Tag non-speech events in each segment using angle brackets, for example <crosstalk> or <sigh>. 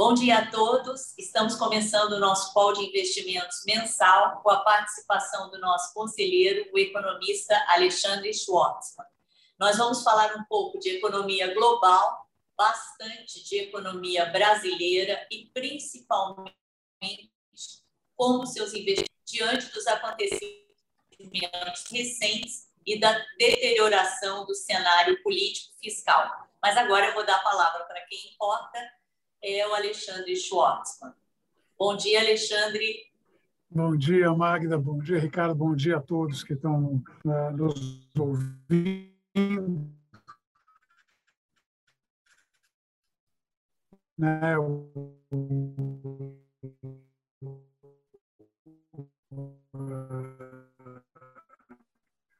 Bom dia a todos. Estamos começando o nosso call de investimentos mensal com a participação do nosso conselheiro, o economista Alexandre Schwartzman. Nós vamos falar um pouco de economia global, bastante de economia brasileira e principalmente como seus investimentos diante dos acontecimentos recentes e da deterioração do cenário político fiscal. Mas agora eu vou dar a palavra para quem importa, é o Alexandre Schwartzman. Bom dia, Alexandre. Bom dia, Magda. Bom dia, Ricardo. Bom dia a todos que estão uh, nos ouvindo. Né, o,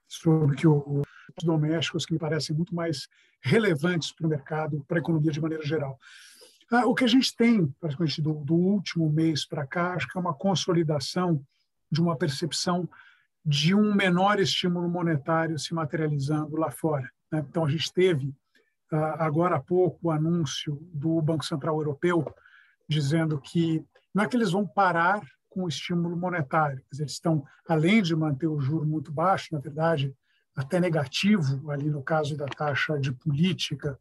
sobre que o, os domésticos que me parecem muito mais relevantes para o mercado, para a economia de maneira geral. Ah, o que a gente tem, praticamente do, do último mês para cá, acho que é uma consolidação de uma percepção de um menor estímulo monetário se materializando lá fora. Né? Então, a gente teve, ah, agora há pouco, o anúncio do Banco Central Europeu dizendo que não é que eles vão parar com o estímulo monetário. Eles estão, além de manter o juro muito baixo, na verdade, até negativo, ali no caso da taxa de política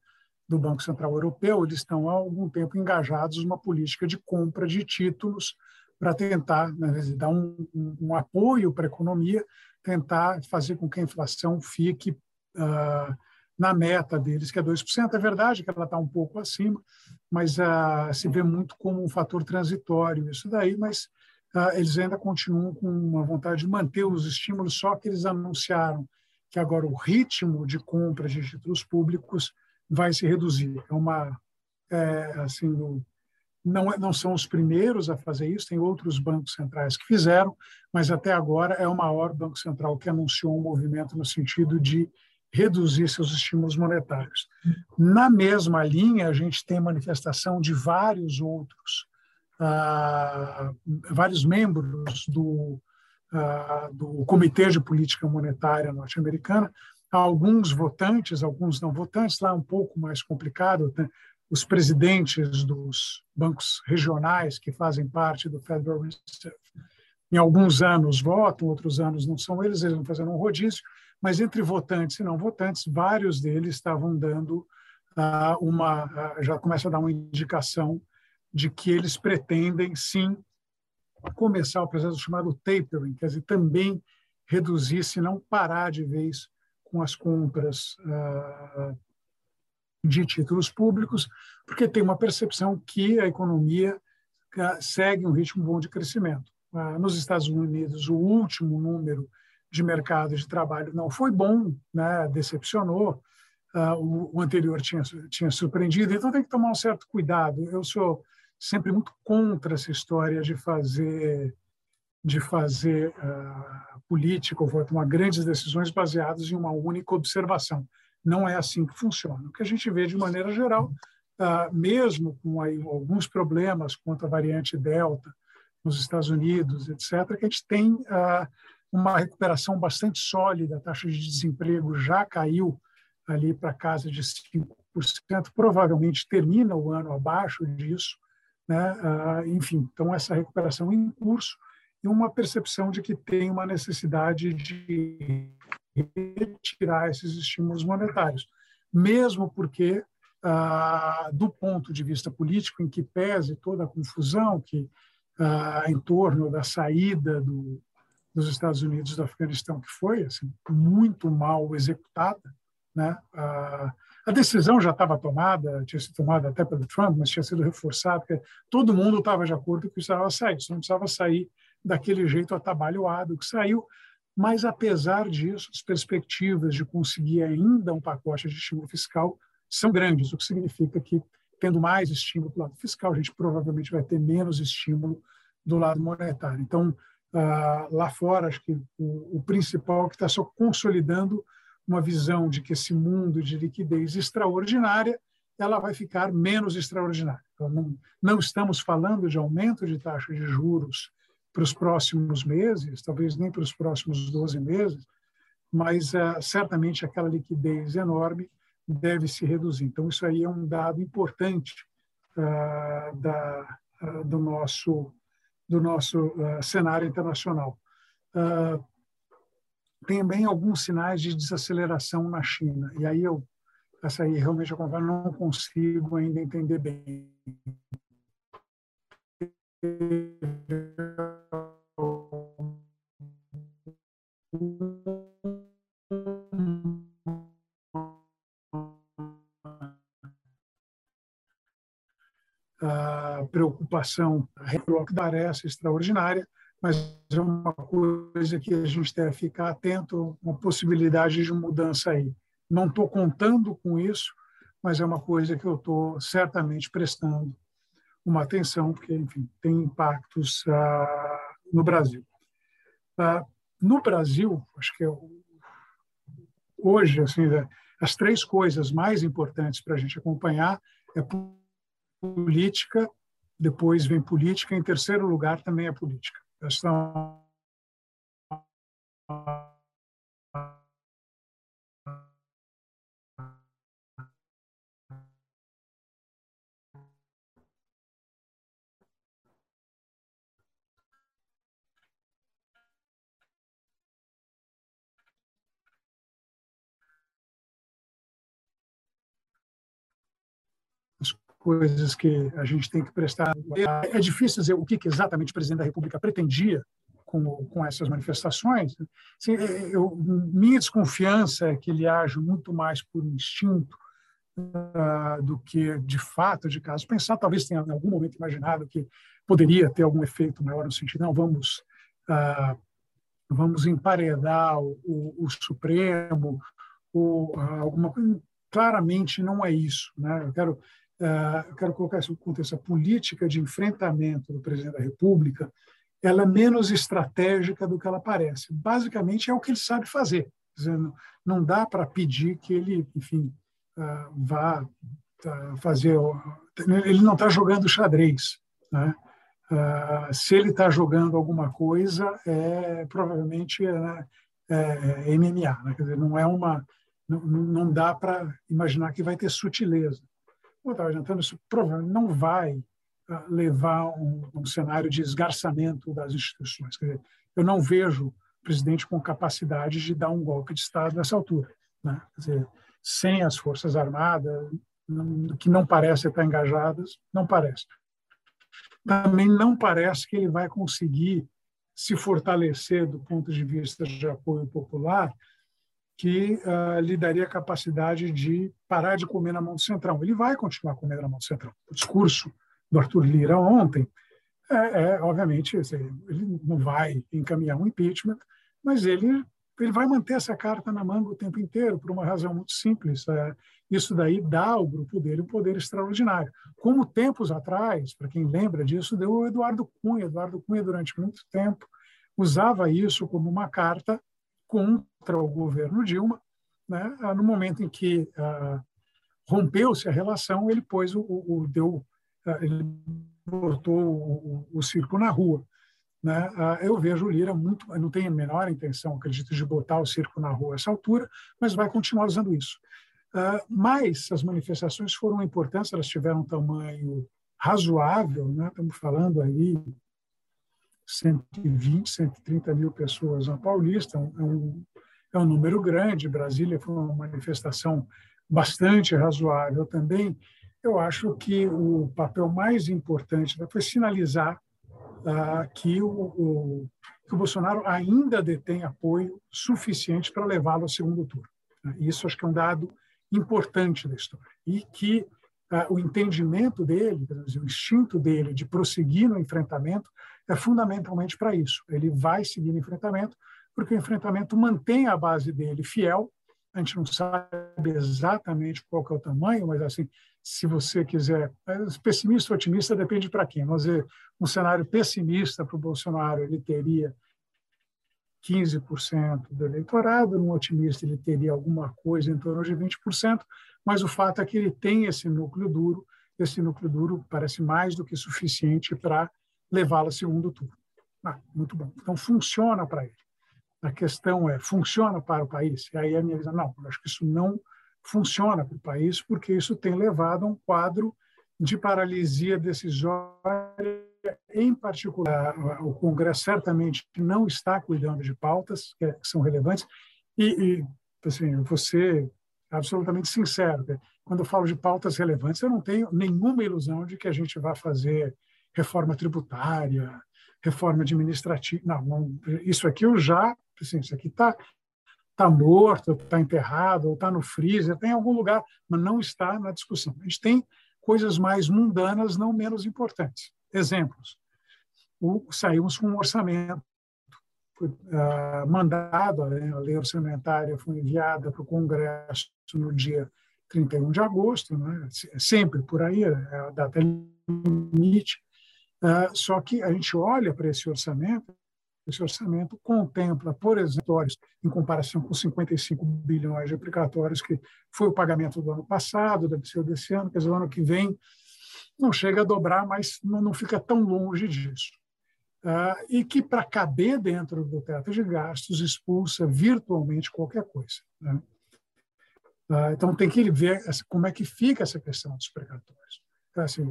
do Banco Central Europeu, eles estão há algum tempo engajados numa política de compra de títulos para tentar né, dar um, um, apoio para a economia, tentar fazer com que a inflação fique uh, na meta deles, que é 2%. É verdade que ela está um pouco acima, mas uh, se vê muito como um fator transitório isso daí, mas uh, eles ainda continuam com uma vontade de manter os estímulos, só que eles anunciaram que agora o ritmo de compra de títulos públicos vai se reduzir. É uma, é, assim, não, é, não são os primeiros a fazer isso, tem outros bancos centrais que fizeram, mas até agora é o maior banco central que anunciou um movimento no sentido de reduzir seus estímulos monetários. Na mesma linha, a gente tem manifestação de vários outros, ah, vários membros do, ah, do Comitê de Política Monetária norte-americana, alguns votantes, alguns não votantes, lá é um pouco mais complicado, né? os presidentes dos bancos regionais que fazem parte do Federal Reserve. Em alguns anos votam, outros anos não são eles, eles vão fazendo um rodízio, mas entre votantes e não votantes, vários deles estavam dando uh, uma, uh, já começa a dar uma indicação de que eles pretendem sim começar o processo chamado tapering, quer dizer, também reduzir, se não parar de vez com as compras uh, de títulos públicos, porque tem uma percepção que a economia uh, segue um ritmo bom de crescimento. Uh, nos Estados Unidos, o último número de mercado de trabalho não foi bom, né, decepcionou. O, o, anterior tinha, tinha surpreendido, então tem que tomar um certo cuidado. Eu sou sempre muito contra essa história de fazer de fazer uh, política ou tomar grandes decisões baseadas em uma única observação. Não é assim que funciona. O que a gente vê de maneira geral, uh, mesmo com aí alguns problemas quanto à variante Delta nos Estados Unidos, etc., que a gente tem uh, uma recuperação bastante sólida, a taxa de desemprego já caiu ali para casa de 5%, provavelmente termina o ano abaixo disso, né? enfim, então essa recuperação em curso, e uma percepção de que tem uma necessidade de retirar esses estímulos monetários, mesmo porque, ah, do ponto de vista político, em que pese toda a confusão que ah, em torno da saída do, dos Estados Unidos do Afeganistão, que foi assim, muito mal executada, né? Ah, a decisão já estava tomada, tinha sido tomada até pelo Trump, mas tinha sido reforçada, porque todo mundo estava de acordo que precisava sair, só não precisava sair daquele jeito atabalhoado que saiu. Mas, apesar disso, as perspectivas de conseguir ainda um pacote de estímulo fiscal são grandes, o que significa que, tendo mais estímulo do lado fiscal, a gente provavelmente vai ter menos estímulo do lado monetário. Então, ah, lá fora, acho que o, principal é que está só consolidando uma visão de que esse mundo de liquidez extraordinária ela vai ficar menos extraordinária. Então, não, não estamos falando de aumento de taxa de juros para os próximos meses, talvez nem para os próximos 12 meses, mas uh, certamente aquela liquidez enorme deve se reduzir. Então, isso aí é um dado importante da, do nosso do nosso cenário internacional. também alguns sinais de desaceleração na China. E aí eu essa aí realmente eu não consigo ainda entender bem. A preocupação parece extraordinária, mas é uma coisa que a gente deve ficar atento, uma possibilidade de mudança aí. Não estou contando com isso, mas é uma coisa que eu estou certamente prestando uma atenção, porque, enfim, tem impactos ah, no Brasil. Ah, no Brasil, acho que eu, hoje, assim, é, as três coisas mais importantes para a gente acompanhar é política, depois vem política, em terceiro lugar também é política. São coisas que a gente tem que prestar. É difícil dizer o que exatamente o presidente da República pretendia com, com essas manifestações. Assim, eu, minha desconfiança é que ele age muito mais por instinto uh, do que de fato, de caso. Pensar, talvez tenha em algum momento imaginado que poderia ter algum efeito maior no sentido, não, vamos, uh, vamos emparedar o, o, o Supremo, ou uh, alguma coisa. Claramente não é isso. Né? Eu quero eu quero colocar isso no contexto, a política de enfrentamento do presidente da República ela é menos estratégica do que ela parece. Basicamente, é o que ele sabe fazer. Não dá para pedir que ele, enfim, vá fazer. Ele não está jogando xadrez. Né? Se ele está jogando alguma coisa, é provavelmente é, é, é MMA. Né? Quer dizer, não é uma. Não, não dá para imaginar que vai ter sutileza como eu estava adiantando, isso provavelmente não vai ah, levar um, um cenário de esgarçamento das instituições. Quer dizer, eu não vejo o presidente com capacidade de dar um golpe de Estado nessa altura. Né? Quer dizer, sem as Forças Armadas, que não parecem estar engajadas, não parece. Também não parece que ele vai conseguir se fortalecer do ponto de vista de apoio popular que uh, lhe daria a capacidade de parar de comer na mão do Centrão. Ele vai continuar comendo na mão do Centrão. O discurso do Arthur Lira ontem é, é obviamente, ele não vai encaminhar um impeachment, mas ele ele vai manter essa carta na manga o tempo inteiro por uma razão muito simples. É, isso daí dá ao grupo dele um poder extraordinário. Como tempos atrás, para quem lembra disso, deu o Eduardo Cunha. Eduardo Cunha, durante muito tempo, usava isso como uma carta contra o governo Dilma. Né? Ah, no momento em que ah, rompeu-se a relação, ele pôs o, o, deu, ah, ele botou o, o, circo na rua. Né? Ah, eu vejo o Lira muito, não tem a menor intenção, acredito, de botar o circo na rua a essa altura, mas vai continuar usando isso. Mas as manifestações foram importantes, elas tiveram um tamanho razoável, né? estamos falando aí 120, 130 mil pessoas na Paulista, é um, é um número grande. Brasília foi uma manifestação bastante razoável também. Eu acho que o papel mais importante foi sinalizar ah, que, o, o, que o Bolsonaro ainda detém apoio suficiente para levá-lo ao segundo turno. Isso acho que é um dado importante da história. E que ah, o entendimento dele, o instinto dele de prosseguir no enfrentamento, é fundamentalmente para isso. Ele vai seguir no enfrentamento, porque o enfrentamento mantém a base dele fiel. A gente não sabe exatamente qual é o tamanho, mas assim, se você quiser, pessimista ou otimista depende para quem. Vamos dizer, um cenário pessimista para o Bolsonaro, ele teria 15% do eleitorado, no otimista ele teria alguma coisa em torno de 20%, mas o fato é que ele tem esse núcleo duro, esse núcleo duro parece mais do que suficiente para levá-la ao segundo turno. Ah, muito bom. Então, funciona para ele. A questão é, funciona para o país? E aí a minha visão, não, acho que isso não funciona para o país, porque isso tem levado a um quadro de paralisia decisória, em particular, o Congresso certamente não está cuidando de pautas que são relevantes, e, e assim, ser absolutamente sincero, quando eu falo de pautas relevantes, eu não tenho nenhuma ilusão de que a gente vai fazer reforma tributária, reforma administrativa. Não, não isso aqui eu já, assim, isso aqui está tá morto, está enterrado, está no freezer, está em algum lugar, mas não está na discussão. A gente tem coisas mais mundanas, não menos importantes. Exemplos. O, saímos com um orçamento. Foi, uh, mandado, né, a lei orçamentária foi enviada para o Congresso no dia 31 de agosto, né, sempre por aí, é a data limite. Uh, só que a gente olha para esse orçamento, esse orçamento contempla, por exemplo, em comparação com 55 bilhões de aplicatórios, que foi o pagamento do ano passado, deve ser desse ano, quer dizer, o ano que vem não chega a dobrar, mas não fica tão longe disso. Uh, e que, para caber dentro do teto de gastos, expulsa virtualmente qualquer coisa. Né? Uh, então, tem que ver como é que fica essa questão dos precatórios. Então, assim,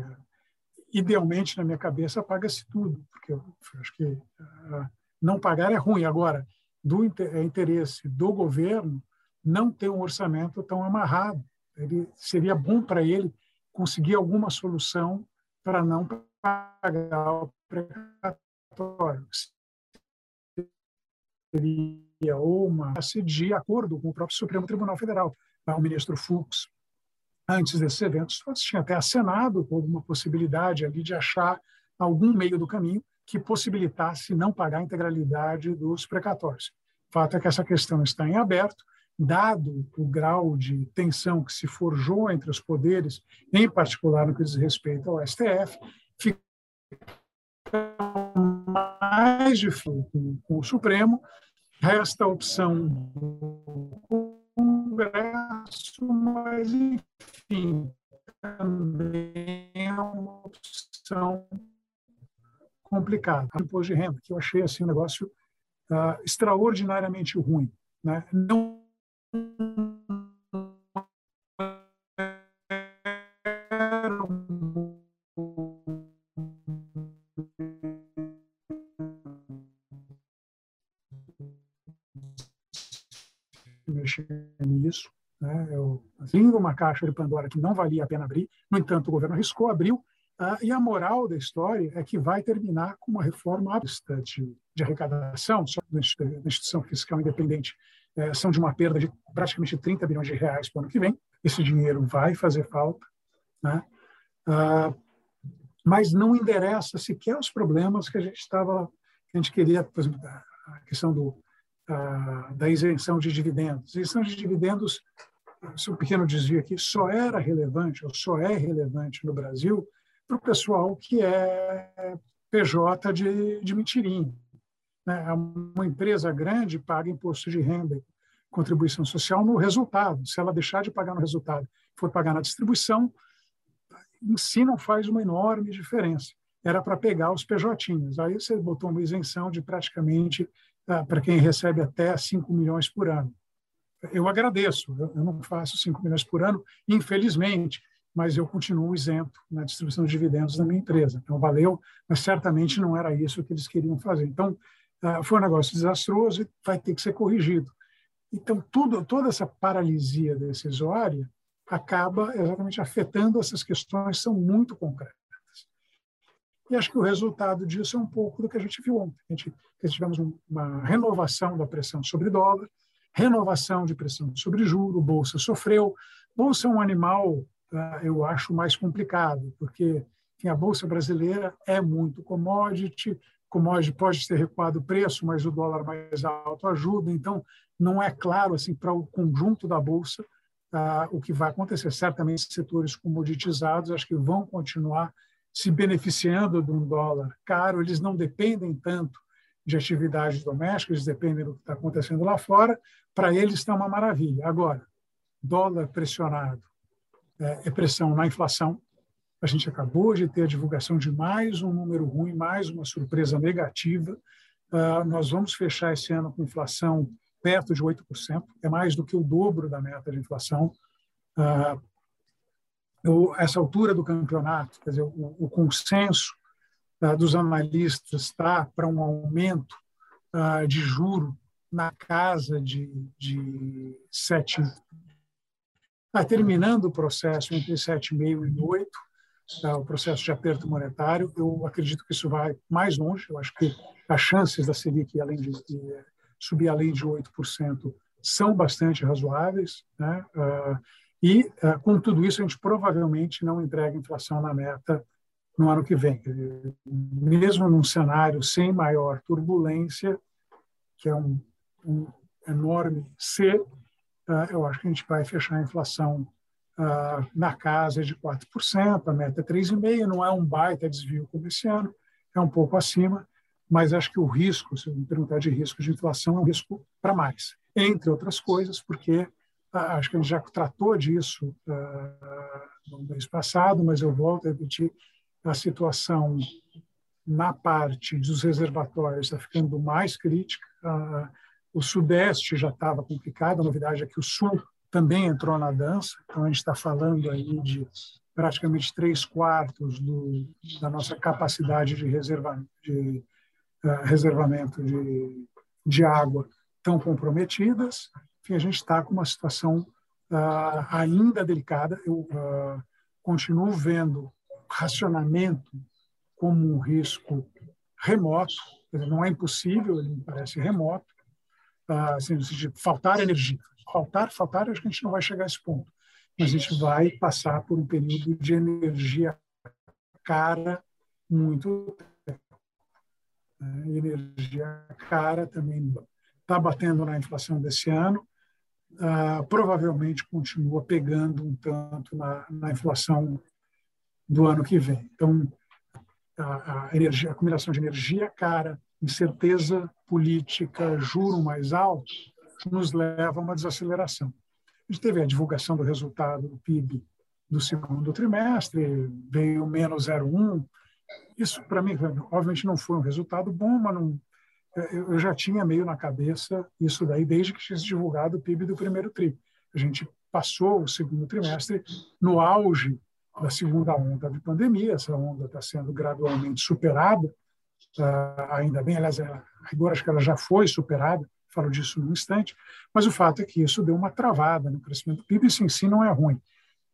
idealmente, na minha cabeça, paga-se tudo, porque eu acho que uh, não pagar é ruim. Agora, do é interesse do governo não ter um orçamento tão amarrado. Ele seria bom para ele conseguir alguma solução para não pagar o precatório. Seria uma de acordo com o próprio Supremo Tribunal Federal. O ministro Fux, antes desses eventos, tinha até acenado com alguma possibilidade ali de achar algum meio do caminho que possibilitasse não pagar a integralidade dos precatórios. O fato é que essa questão está em aberto, dado o grau de tensão que se forjou entre os poderes, em particular no que diz respeito ao STF, fica mais difícil com o Supremo, resta a opção do Congresso, mas, enfim, também é uma opção complicado. O imposto de renda, que eu achei assim, um negócio uh, extraordinariamente ruim. Né? Não caixa de Pandora que não valia a pena abrir. No entanto, o governo arriscou, abriu, ah, e a moral da história é que vai terminar com uma reforma abstrata de, de arrecadação, da instituição fiscal independente é, são de uma perda de praticamente 30 bilhões de reais para o ano que vem. Esse dinheiro vai fazer falta, né? Ah, mas não endereça sequer os problemas que a gente estava, que a gente queria, por exemplo, a questão do, a, da isenção de dividendos. A isenção de dividendos, se um pequeno desvio aqui, só era relevante, ou só é relevante no Brasil, para o pessoal que é PJ de, de mentirinha. Né? Uma empresa grande paga imposto de renda, contribuição social no resultado. Se ela deixar de pagar no resultado, for pagar na distribuição, em si não faz uma enorme diferença. Era para pegar os PJs. Aí você botou uma isenção de praticamente ah, para quem recebe até 5 milhões por ano. Eu agradeço, eu não faço 5 milhões por ano, infelizmente, mas eu continuo isento na distribuição de dividendos da minha empresa. Então, valeu, mas certamente não era isso que eles queriam fazer. Então, ah, foi um negócio desastroso e vai ter que ser corrigido. Então, tudo, toda essa paralisia decisória acaba exatamente afetando essas questões, são muito concretas. E acho que o resultado disso é um pouco do que a gente viu ontem. A gente, tivemos uma renovação da pressão sobre dólar, renovação de pressão sobre juro, bolsa sofreu. Bolsa é um animal Tá? eu acho mais complicado, porque a Bolsa Brasileira é muito commodity, commodity pode ter recuado o preço, mas o dólar mais alto ajuda, então não é claro assim para o conjunto da Bolsa ah, o que vai acontecer. Certamente setores comoditizados acho que vão continuar se beneficiando de um dólar caro, eles não dependem tanto de atividades domésticas, dependem do que está acontecendo lá fora, para eles está uma maravilha. Agora, dólar pressionado, é, é pressão na inflação. A gente acabou de ter a divulgação de mais um número ruim, mais uma surpresa negativa. Uh, nós vamos fechar esse ano com inflação perto de 8%, é mais do que o dobro da meta de inflação. Uh, essa altura do campeonato, quer dizer, o, o consenso dos analistas está para um aumento uh, de juro na casa de, de 7, ah, terminando o processo entre 7,5 e 8, tá, o processo de aperto monetário, eu acredito que isso vai mais longe, eu acho que as chances da Selic, além de, de subir além de 8%, são bastante razoáveis, né? Uh, e, com tudo isso, a gente provavelmente não entrega inflação na meta no ano que vem. Mesmo num cenário sem maior turbulência, que é um, um enorme C, uh, eu acho que a gente vai fechar a inflação uh, na casa de 4%, a meta é 3,5%, não é um baita desvio como esse ano, é um pouco acima, mas acho que o risco, se me perguntar de risco de inflação, é um risco para mais, entre outras coisas, porque uh, acho que a gente já tratou disso no mês passado, mas eu volto a repetir, a situação na parte dos reservatórios está ficando mais crítica. o Sudeste já estava complicado, a novidade é que o Sul também entrou na dança, então a gente está falando aí de praticamente três quartos do, da nossa capacidade de, reserva, de uh, reservamento de, de água tão comprometidas. Enfim, a gente está com uma situação uh, ainda delicada. Eu uh, continuo vendo racionamento como um risco remoto, não é impossível, ele me parece remoto, uh, assim, de faltar energia. Faltar, faltar, acho que a gente não vai chegar a esse ponto, mas a gente vai passar por um período de energia cara muito tempo. Né? Energia cara também está batendo na inflação desse ano, uh, provavelmente continua pegando um tanto na, na inflação do ano que vem. Então, a, a, energia, a combinação de energia cara, incerteza política, juro mais alto, nos leva a uma desaceleração. A gente teve a divulgação do resultado do PIB do segundo trimestre, veio menos 0,1. Isso, para mim, obviamente não foi um resultado bom, mas não, eu já tinha meio na cabeça isso daí desde que tinha divulgado o PIB do primeiro tri. A gente passou o segundo trimestre no auge da segunda onda de pandemia. Essa onda está sendo gradualmente superada, uh, ainda bem, aliás, agora acho que ela já foi superada, falo disso num instante, mas o fato é que isso deu uma travada no crescimento do PIB, isso em si não é ruim.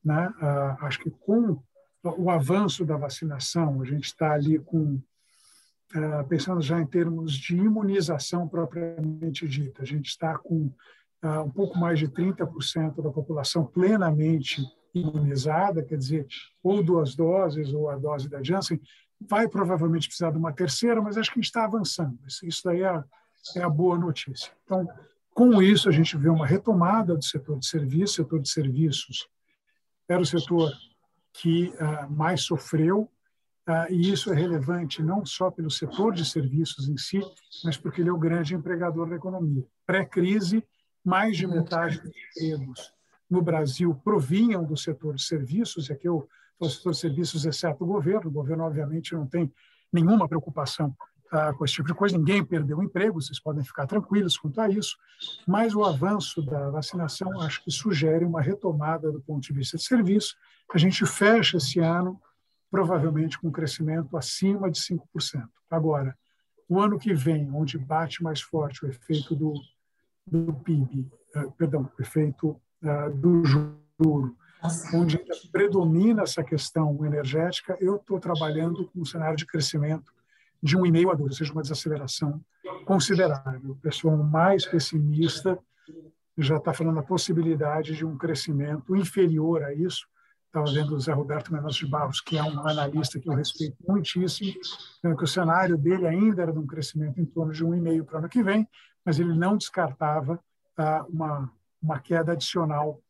Né? Uh, acho que com o avanço da vacinação, a gente está ali com, uh, pensando já em termos de imunização propriamente dita, a gente está com um pouco mais de 30% da população plenamente imunizada, quer dizer, ou duas doses ou a dose da Janssen, vai provavelmente precisar de uma terceira, mas acho que a está avançando. Isso daí é, é a boa notícia. Então, com isso, a gente vê uma retomada do setor de serviços. O setor de serviços era o setor que uh, mais sofreu, uh, e isso é relevante não só pelo setor de serviços em si, mas porque ele é o grande empregador da economia. Pré-crise, mais de metade dos empregos no Brasil provinham do setor de serviços, e aqui eu falo setor de serviços, exceto o governo. O governo, obviamente, não tem nenhuma preocupação ah, com esse tipo de coisa, ninguém perdeu o emprego, vocês podem ficar tranquilos quanto a isso, mas o avanço da vacinação acho que sugere uma retomada do ponto de vista de serviço. A gente fecha esse ano provavelmente com um crescimento acima de 5%. Agora, o ano que vem, onde bate mais forte o efeito do, do PIB, uh, perdão, o efeito do juro, onde predomina essa questão energética, eu estou trabalhando com um cenário de crescimento de 1,5 a 2, ou seja, uma desaceleração considerável. O pessoal mais pessimista já está falando da possibilidade de um crescimento inferior a isso. Estava vendo o Zé Roberto Mendonça de Barros, que é um analista que eu respeito muitíssimo, que o cenário dele ainda era de um crescimento em torno de 1,5 para o ano que vem, mas ele não descartava ah, uma uma queda adicional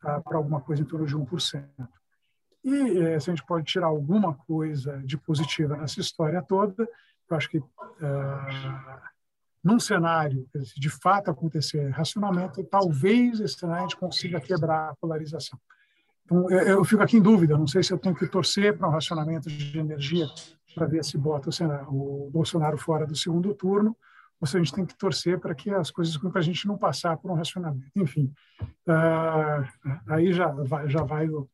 tá, para alguma coisa em torno de 1%. E eh, se a gente pode tirar alguma coisa de positiva nessa história toda, eu acho que uh, num cenário de fato acontecer racionamento, talvez esse cenário a gente consiga quebrar a polarização. Então, eu, eu fico aqui em dúvida, não sei se eu tenho que torcer para um racionamento de energia para ver se bota o, o Bolsonaro fora do segundo turno, ou seja, a gente tem que torcer para que as coisas para a gente não passar por um racionamento. Enfim, uh, aí já vai, já vai do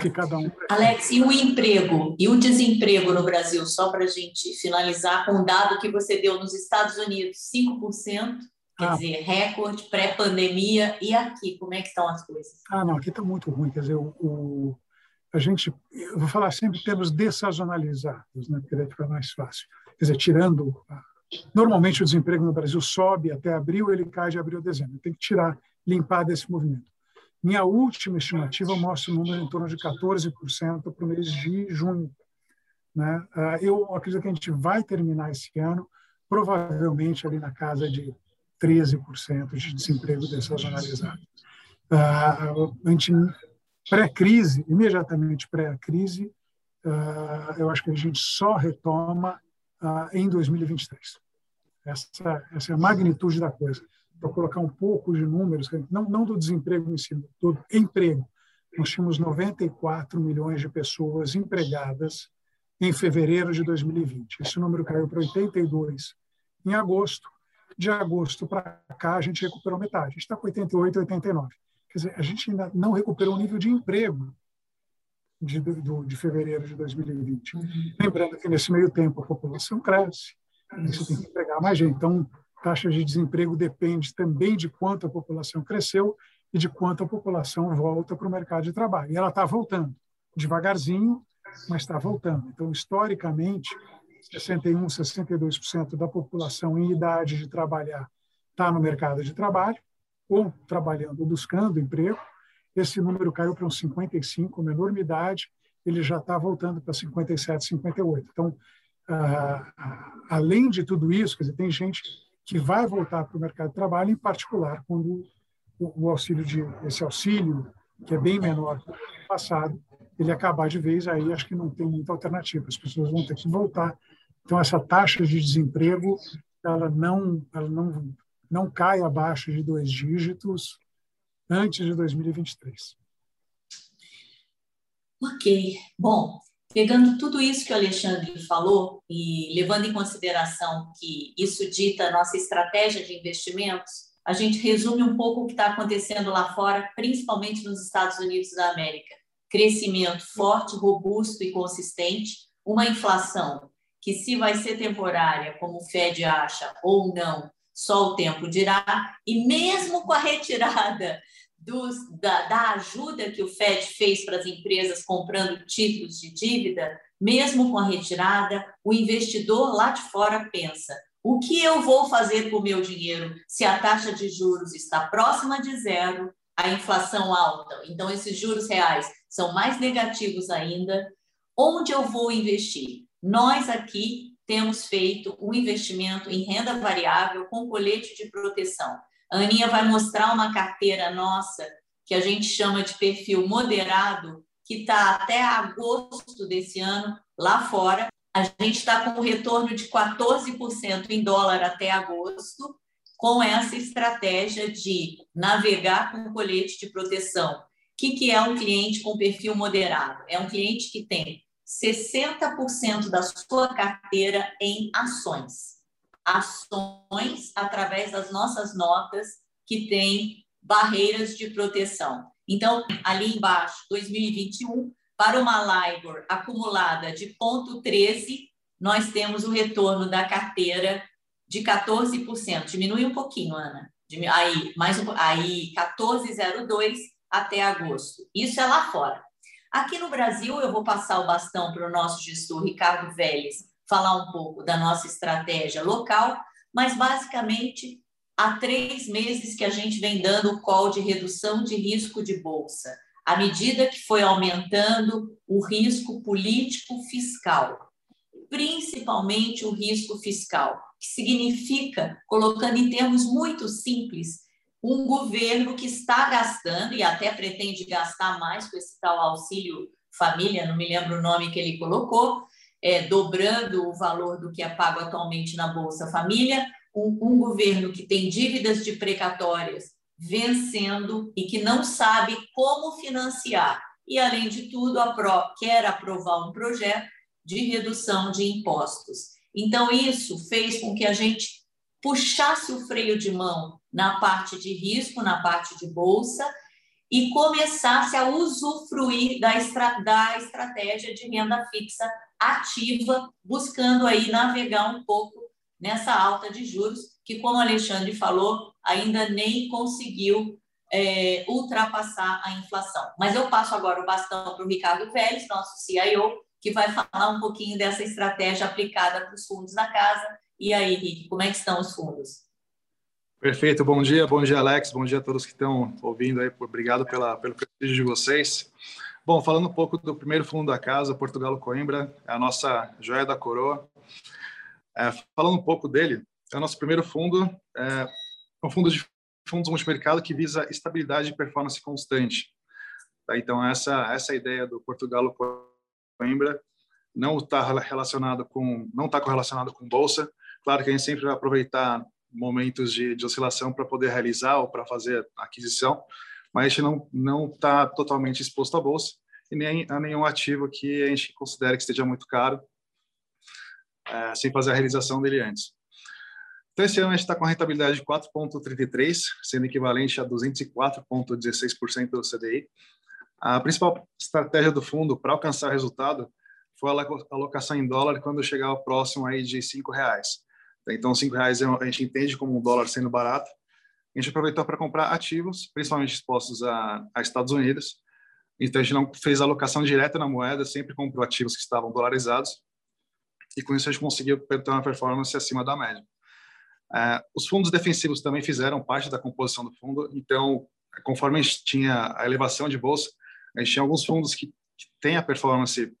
que cada um. Alex, e o emprego e o desemprego no Brasil, só para a gente finalizar com o dado que você deu nos Estados Unidos, 5%, quer ah. dizer, recorde, pré-pandemia, e aqui, como é que estão as coisas? Ah, não, aqui está muito ruim, quer dizer, o, o, a gente, eu vou falar sempre em termos dessazonalizados, né, porque daí fica mais fácil. Quer dizer, tirando, normalmente o desemprego no Brasil sobe até abril, ele cai de abril a dezembro, tem que tirar, limpar desse movimento. Minha última estimativa mostra um número em torno de 14% para o mês de junho. Né? Ah, eu acredito que a gente vai terminar esse ano provavelmente ali na casa de 13% de desemprego dessazonalizado. Ah, a gente, pré-crise, imediatamente pré-crise, ah, eu acho que a gente só retoma em 2023. Essa, essa é a magnitude da coisa para colocar um pouco de números, não, não do desemprego em si, do emprego. Nós tínhamos 94 milhões de pessoas empregadas em fevereiro de 2020. Esse número caiu para 82 em agosto. De agosto para cá, a gente recuperou metade. A gente está com 88, 89. Quer dizer, a gente ainda não recuperou o nível de emprego de, do, de fevereiro de 2020. Uhum. Lembrando que, nesse meio tempo, a população cresce, você tem que empregar mais gente. Então, taxa de desemprego depende também de quanto a população cresceu e de quanto a população volta para o mercado de trabalho. E ela está voltando, devagarzinho, mas está voltando. Então, historicamente, 61, 62% da população em idade de trabalhar está no mercado de trabalho, ou trabalhando, ou buscando emprego. Esse número caiu para uns 55, uma enormidade, ele já está voltando para 57, 58. Então, ah, além de tudo isso, quer dizer, tem gente que vai voltar para o mercado de trabalho, em particular quando o, o auxílio de esse auxílio que é bem menor que o passado, ele acabar de vez, aí acho que não tem muita alternativa. As pessoas vão ter que voltar. Então essa taxa de desemprego, ela não, ela não, não cai abaixo de dois dígitos antes de 2023. Ok. Bom, Pegando tudo isso que o Alexandre falou e levando em consideração que isso dita a nossa estratégia de investimentos, a gente resume um pouco o que está acontecendo lá fora, principalmente nos Estados Unidos da América. Crescimento forte, robusto e consistente, uma inflação que, se vai ser temporária, como o Fed acha, ou não, só o tempo dirá, e mesmo com a retirada dos, da, da ajuda que o Fed fez para as empresas comprando títulos de dívida, mesmo com a retirada, o investidor lá de fora pensa: o que eu vou fazer com o meu dinheiro se a taxa de juros está próxima de zero, a inflação alta? Então, esses juros reais são mais negativos ainda. Onde eu vou investir? Nós aqui temos feito um investimento em renda variável com colete de proteção. A Aninha vai mostrar uma carteira nossa, que a gente chama de perfil moderado, que está até agosto desse ano lá fora. A gente está com um retorno de 14% em dólar até agosto, com essa estratégia de navegar com colete de proteção. O que, que é um cliente com perfil moderado? É um cliente que tem 60% da sua carteira em ações ações através das nossas notas que têm barreiras de proteção. Então, ali embaixo, 2021, para uma LIBOR acumulada de ponto 13, nós temos o retorno da carteira de 14%. Diminui um pouquinho, Ana. Aí, mais um, aí 14,02 até agosto. Isso é lá fora. Aqui no Brasil, eu vou passar o bastão para o nosso gestor Ricardo Vélez, falar um pouco da nossa estratégia local, mas basicamente há três meses que a gente vem dando o call de redução de risco de bolsa, à medida que foi aumentando o risco político fiscal, principalmente o risco fiscal, que significa, colocando em termos muito simples, um governo que está gastando e até pretende gastar mais com esse tal auxílio família, não me lembro o nome que ele colocou, é, dobrando o valor do que é pago atualmente na Bolsa Família, um, um governo que tem dívidas de precatórias vencendo e que não sabe como financiar. E, além de tudo, apro quer aprovar um projeto de redução de impostos. Então, isso fez com que a gente puxasse o freio de mão na parte de risco, na parte de bolsa, e começasse a usufruir da, estra da estratégia de renda fixa ativa, buscando aí navegar um pouco nessa alta de juros, que, como o Alexandre falou, ainda nem conseguiu é, ultrapassar a inflação. Mas eu passo agora o bastão para o Ricardo Vélez, nosso CIO, que vai falar um pouquinho dessa estratégia aplicada para os fundos da casa. E aí, Rick, como é que estão os fundos? Perfeito, bom dia, bom dia, Alex, bom dia a todos que estão ouvindo aí, obrigado pela, pelo prestígio de vocês. Bom, falando um pouco do primeiro fundo da casa, Portugal Coimbra, é a nossa joia da coroa. É, falando um pouco dele, é o nosso primeiro fundo, é um fundo de fundos multimercado que visa estabilidade e performance constante. Tá? Então, essa, essa é ideia do Portugal Coimbra não está relacionado com não está correlacionado com bolsa. Claro que a gente sempre vai aproveitar momentos de, de oscilação para poder realizar ou para fazer aquisição, mas a gente não não está totalmente exposto à bolsa e nem a nenhum ativo que a gente considere que esteja muito caro, é, sem fazer a realização dele antes. Então, esse ano a gente está com a rentabilidade de 4,33, sendo equivalente a 204,16% do CDI. A principal estratégia do fundo para alcançar o resultado foi a alocação em dólar quando chegava próximo aí de cinco reais. Então, cinco reais a gente entende como um dólar sendo barato. A gente aproveitou para comprar ativos, principalmente expostos a, a Estados Unidos. Então, a gente não fez alocação direta na moeda, sempre comprou ativos que estavam dolarizados. E com isso a gente conseguiu ter uma performance acima da média. Uh, os fundos defensivos também fizeram parte da composição do fundo, então, conforme a gente tinha a elevação de bolsa, a gente tinha alguns fundos que, que têm a performance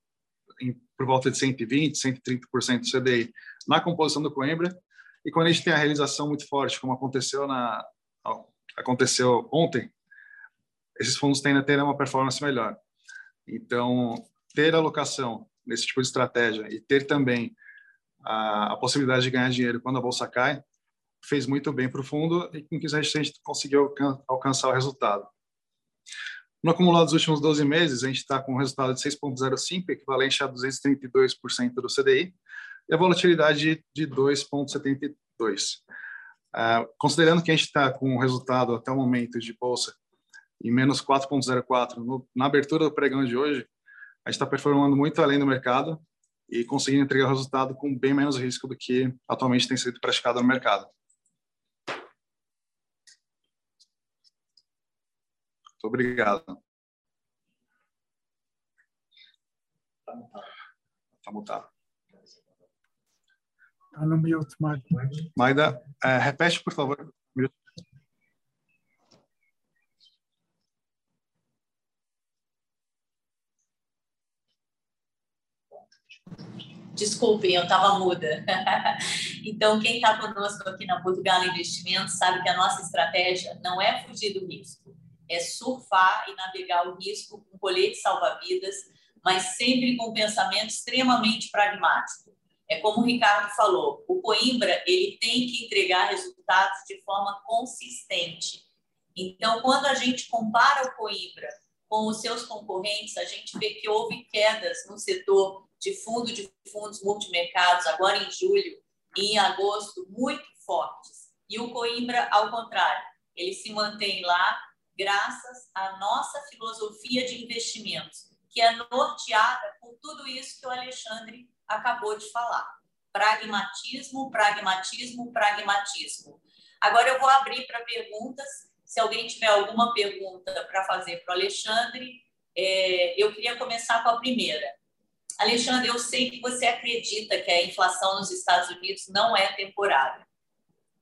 em, por volta de 120%, 130% do CDI na composição do Coimbra, e quando a gente tem a realização muito forte, como aconteceu, na, aconteceu ontem, esses fundos tendem a ter uma performance melhor. Então, ter alocação nesse tipo de estratégia e ter também a, a possibilidade de ganhar dinheiro quando a bolsa cai fez muito bem para o fundo e com que a gente conseguiu alcançar o resultado. No acumulado dos últimos 12 meses, a gente está com um resultado de 6,05, equivalente a 232% do CDI, e a volatilidade de 2,72. Uh, considerando que a gente está com um resultado até o momento de bolsa em menos 4,04 na abertura do pregão de hoje, a gente está performando muito além do mercado e conseguindo entregar o resultado com bem menos risco do que atualmente tem sido praticado no mercado. Muito obrigado. Está mutado. Está no mute, Maida. Maida, é, repete, por favor. Desculpem, eu estava muda. <laughs> então, quem está conosco aqui na Portugal Investimentos sabe que a nossa estratégia não é fugir do risco, é surfar e navegar o risco com colete salva-vidas, mas sempre com um pensamento extremamente pragmático. É como o Ricardo falou, o Coimbra ele tem que entregar resultados de forma consistente. Então, quando a gente compara o Coimbra com os seus concorrentes, a gente vê que houve quedas no setor de fundo de fundos multimercados, agora em julho e em agosto, muito fortes. E o Coimbra, ao contrário, ele se mantém lá graças à nossa filosofia de investimentos, que é norteada por tudo isso que o Alexandre acabou de falar. Pragmatismo, pragmatismo, pragmatismo. Agora eu vou abrir para perguntas. Se alguém tiver alguma pergunta para fazer para o Alexandre, é, eu queria começar com a primeira. Alexandre, eu sei que você acredita que a inflação nos Estados Unidos não é temporária.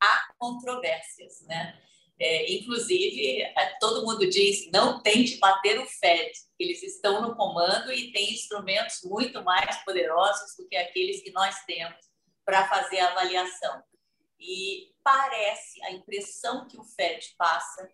Há controvérsias, né? É, inclusive, é, todo mundo diz: não tente bater o Fed. Eles estão no comando e têm instrumentos muito mais poderosos do que aqueles que nós temos para fazer a avaliação. E parece, a impressão que o Fed passa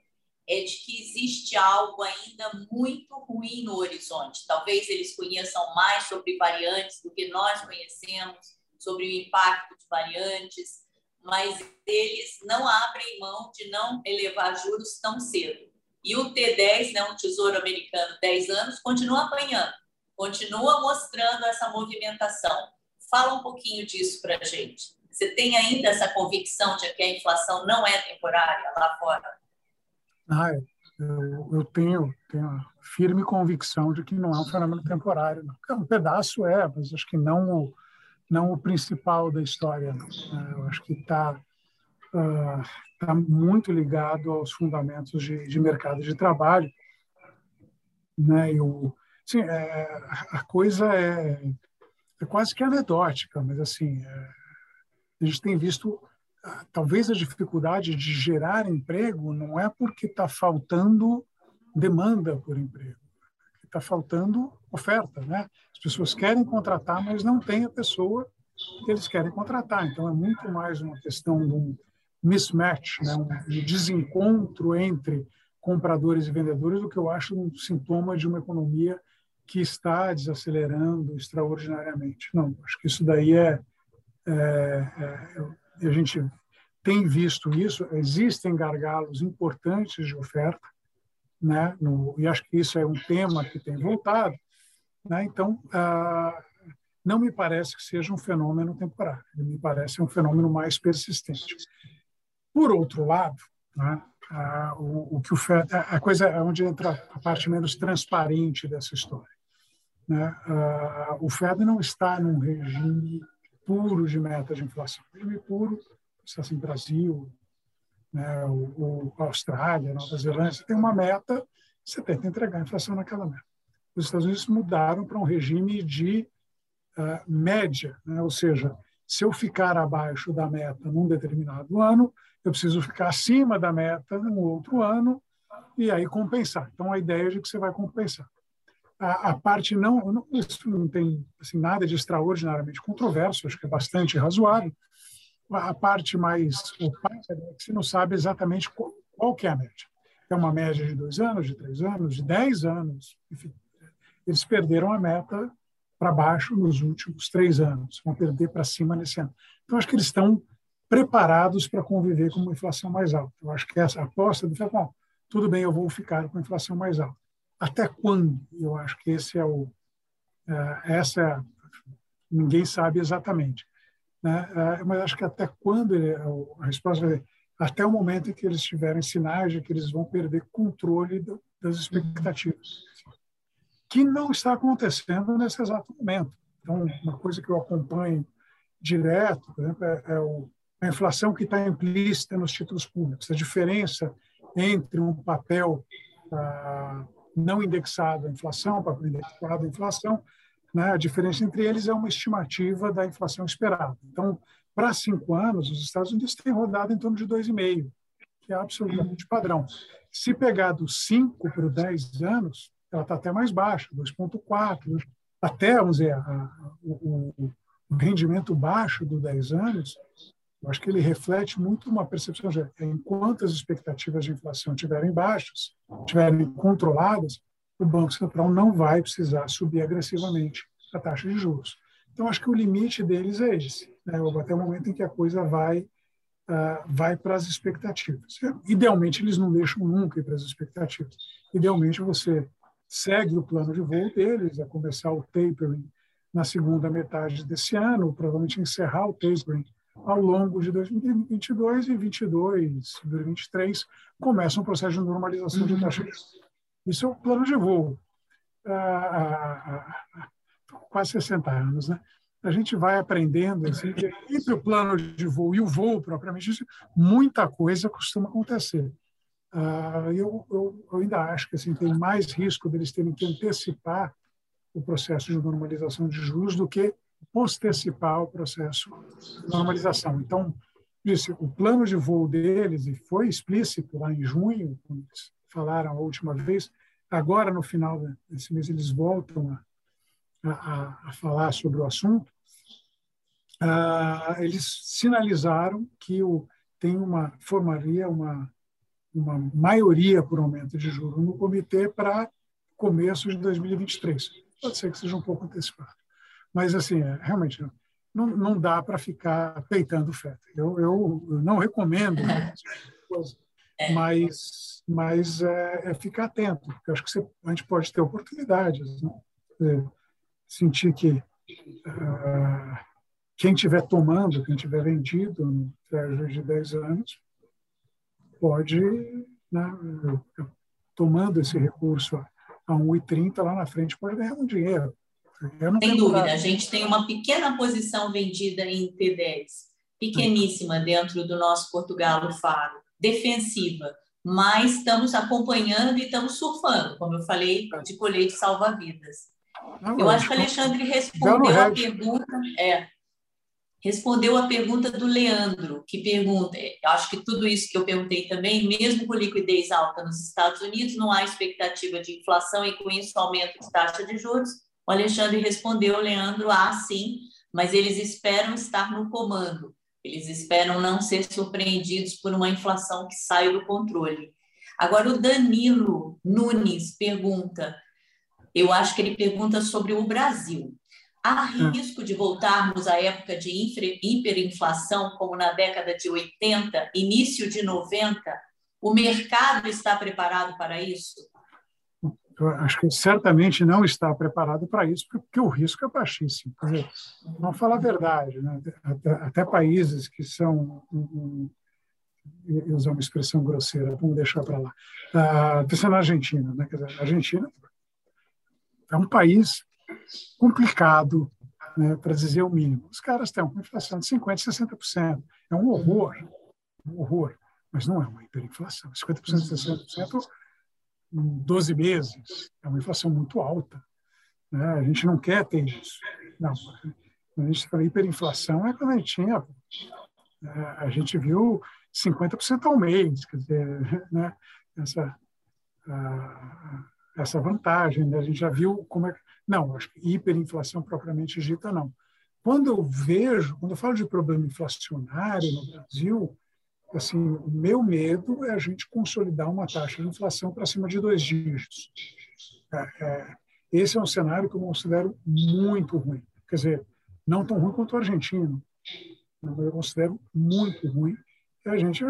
é de que existe algo ainda muito ruim no horizonte. Talvez eles conheçam mais sobre variantes do que nós conhecemos, sobre o impacto de variantes, mas eles não abrem mão de não elevar juros tão cedo. E o T10, né, um tesouro americano 10 anos, continua apanhando, continua mostrando essa movimentação. Fala um pouquinho disso para a gente. Você tem ainda essa convicção de que a inflação não é temporária lá fora? Ah, eu, eu tenho, tenho a firme convicção de que não é um fenômeno temporário. Não. É um pedaço é, mas acho que não não o principal da história. Não. É, eu acho que está uh, tá muito ligado aos fundamentos de, de mercado de trabalho. Né? Eu, assim, é, a coisa é, é quase que anedótica, mas assim, é, a gente tem visto talvez a dificuldade de gerar emprego não é porque está faltando demanda por emprego, está faltando oferta, né? As pessoas querem contratar, mas não tem a pessoa que eles querem contratar. Então é muito mais uma questão de um mismatch, né? um desencontro entre compradores e vendedores, do que eu acho um sintoma de uma economia que está desacelerando extraordinariamente. Não, acho que isso daí é, é, é a gente tem visto isso, existem gargalos importantes de oferta, né? No, e acho que isso é um tema que tem voltado. Né? Então, ah, não me parece que seja um fenômeno temporário, me parece um fenômeno mais persistente. Por outro lado, né? ah, o, o, que o a coisa é onde entra a parte menos transparente dessa história. Né? Ah, o Fed não está num regime puro de meta de inflação. Regime puro, está assim, Brasil, né, o, o Austrália, Nova Zelândia, tem uma meta, você que entregar a inflação naquela meta. Os Estados Unidos mudaram para um regime de uh, média, né, ou seja, se eu ficar abaixo da meta num determinado ano, eu preciso ficar acima da meta no outro ano e aí compensar. Então, a ideia é de que você vai compensar a, a parte não, não, isso não tem assim, nada de extraordinariamente controverso, acho que é bastante razoável. A parte mais opaca é que você não sabe exatamente qual, qual que é a média. É uma média de dois anos, de três anos, de dez anos, enfim. Eles perderam a meta para baixo nos últimos três anos, vão perder para cima nesse ano. Então, acho que eles estão preparados para conviver com uma inflação mais alta. Eu acho que essa aposta do bom, tudo bem, eu vou ficar com a inflação mais alta até quando? Eu acho que esse é o é, essa é, ninguém sabe exatamente, né? É, mas acho que até quando ele, a resposta é até o momento em que eles tiverem sinais de que eles vão perder controle das expectativas, que não está acontecendo nesse exato momento. Então, uma coisa que eu acompanho direto, por exemplo, é, é a inflação que está implícita nos títulos públicos, a diferença entre um papel ah, não indexado à inflação, papel indexado à inflação, né, a diferença entre eles é uma estimativa da inflação esperada. Então, para cinco anos, os Estados Unidos têm rodado em torno de 2,5, que é absolutamente padrão. Se pegar dos 5 para os 10 anos, ela está até mais baixa, 2,4. Até, vamos dizer, a, o, o, rendimento baixo do 10 anos eu acho que ele reflete muito uma percepção de enquanto as expectativas de inflação estiverem baixas, estiverem controladas, o Banco Central não vai precisar subir agressivamente a taxa de juros. Então, acho que o limite deles é esse, né? até o momento em que a coisa vai uh, vai para as expectativas. Idealmente, eles não deixam nunca ir para as expectativas. Idealmente, você segue o plano de voo deles, a começar o tapering na segunda metade desse ano, provavelmente encerrar o tapering ao longo de 2022 e 22, 2023, começa um processo de normalização de taxa de juros. Isso é o plano de voo. Ah, quase 60 anos, né? A gente vai aprendendo assim, que entre o plano de voo e o voo propriamente muita coisa costuma acontecer. Ah, eu, eu, eu, ainda acho que assim, tem mais risco deles terem que antecipar o processo de normalização de juros do que postecipar o processo de normalização. Então, disse, o plano de voo deles, e foi explícito lá em junho, quando eles falaram a última vez, agora no final desse mês eles voltam a, a, a falar sobre o assunto, ah, eles sinalizaram que o, tem uma formaria uma uma maioria por aumento de juros no comitê para começo de 2023. Pode ser que seja um pouco antecipado. Mas, assim, é, realmente, não, não dá para ficar peitando feta. Eu, eu, eu não recomendo, é. mas, mas é, é, ficar atento, porque acho que você, a gente pode ter oportunidades. Né? sentir que uh, quem estiver tomando, quem tiver vendido no treasury de 10 anos, pode. Né, tomando esse recurso a 1,30 lá na frente pode ganhar um dinheiro. Sem dúvida, a gente tem uma pequena posição vendida em T10, pequeníssima dentro do nosso Portugal Faro, defensiva, mas estamos acompanhando e estamos surfando, como eu falei, de colete salva-vidas. Eu acho que o Alexandre respondeu a pergunta. É, respondeu a pergunta do Leandro, que pergunta, acho que tudo isso que eu perguntei também, mesmo com liquidez alta nos Estados Unidos, não há expectativa de inflação e com isso aumento de taxa de juros. O Alexandre respondeu, Leandro, ah, sim, mas eles esperam estar no comando. Eles esperam não ser surpreendidos por uma inflação que sai do controle. Agora, o Danilo Nunes pergunta, eu acho que ele pergunta sobre o Brasil. Há hum. risco de voltarmos à época de hiperinflação, como na década de 80, início de 90? O mercado está preparado para isso? Acho que certamente não está preparado para isso, porque o risco é baixíssimo. Dizer, vamos falar a verdade, né? até, até, países que são, um, um, usar uma expressão grosseira, vamos deixar para lá. Ah, pensando na Argentina, né? Dizer, a Argentina é um país complicado, né, para dizer o mínimo. Os caras têm uma inflação de 50%, 60%. É um horror, um horror, mas não é uma hiperinflação. 50%, 60% em 12 meses é uma inflação muito alta. Né? A gente não quer ter isso. Não. A gente fala hiperinflação é quando a gente tinha. Né, a gente viu 50% ao mês, quer dizer, <laughs> né? essa, essa vantagem. Né? A gente já viu como é. Não, acho que hiperinflação propriamente dita, não. Quando eu vejo, quando eu falo de problema inflacionário no Brasil, assim, o meu medo é a gente consolidar uma taxa de inflação para cima de dois dígitos. É, é, esse é um cenário que eu considero muito ruim. Quer dizer, não tão ruim quanto o argentino, mas eu considero muito ruim. E a gente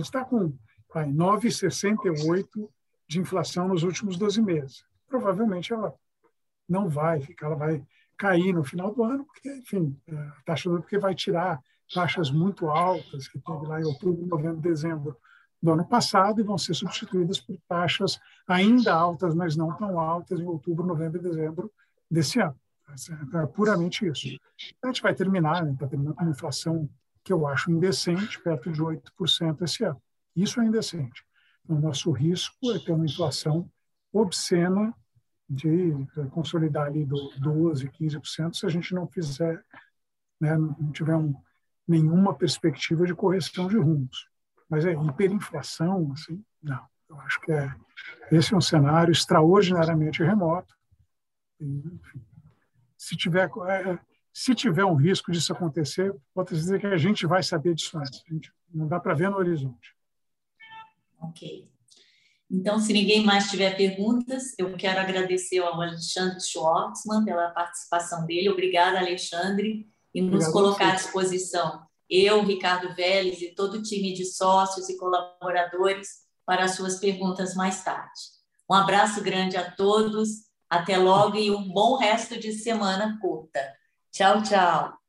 está com 9,68 de inflação nos últimos 12 meses. Provavelmente ela não vai ficar, ela vai cair no final do ano, porque, enfim, a taxa do porque vai tirar taxas muito altas que teve lá em outubro, novembro, dezembro do ano passado e vão ser substituídas por taxas ainda altas, mas não tão altas em outubro, novembro e dezembro desse ano. Então, é puramente isso. A gente vai terminar, está né, terminando com uma inflação que eu acho indecente, perto de 8% esse ano. Isso é indecente. O nosso risco é ter uma inflação obscena de consolidar ali do 12%, 15% se a gente não fizer, né, não tiver um, nenhuma perspectiva de correção de rumos. Mas é hiperinflação, assim, não. Eu acho que é, esse é um cenário extraordinariamente remoto. Enfim, se tiver é, se tiver um risco disso acontecer, pode dizer que a gente vai saber disso antes. Gente, não dá para ver no horizonte. Ok. Então, se ninguém mais tiver perguntas, eu quero agradecer ao Alexandre Schwartzman pela participação dele. Obrigada, Alexandre, e nos Obrigado colocar à disposição, eu, Ricardo Vélez e todo o time de sócios e colaboradores, para as suas perguntas mais tarde. Um abraço grande a todos, até logo e um bom resto de semana curta. Tchau, tchau.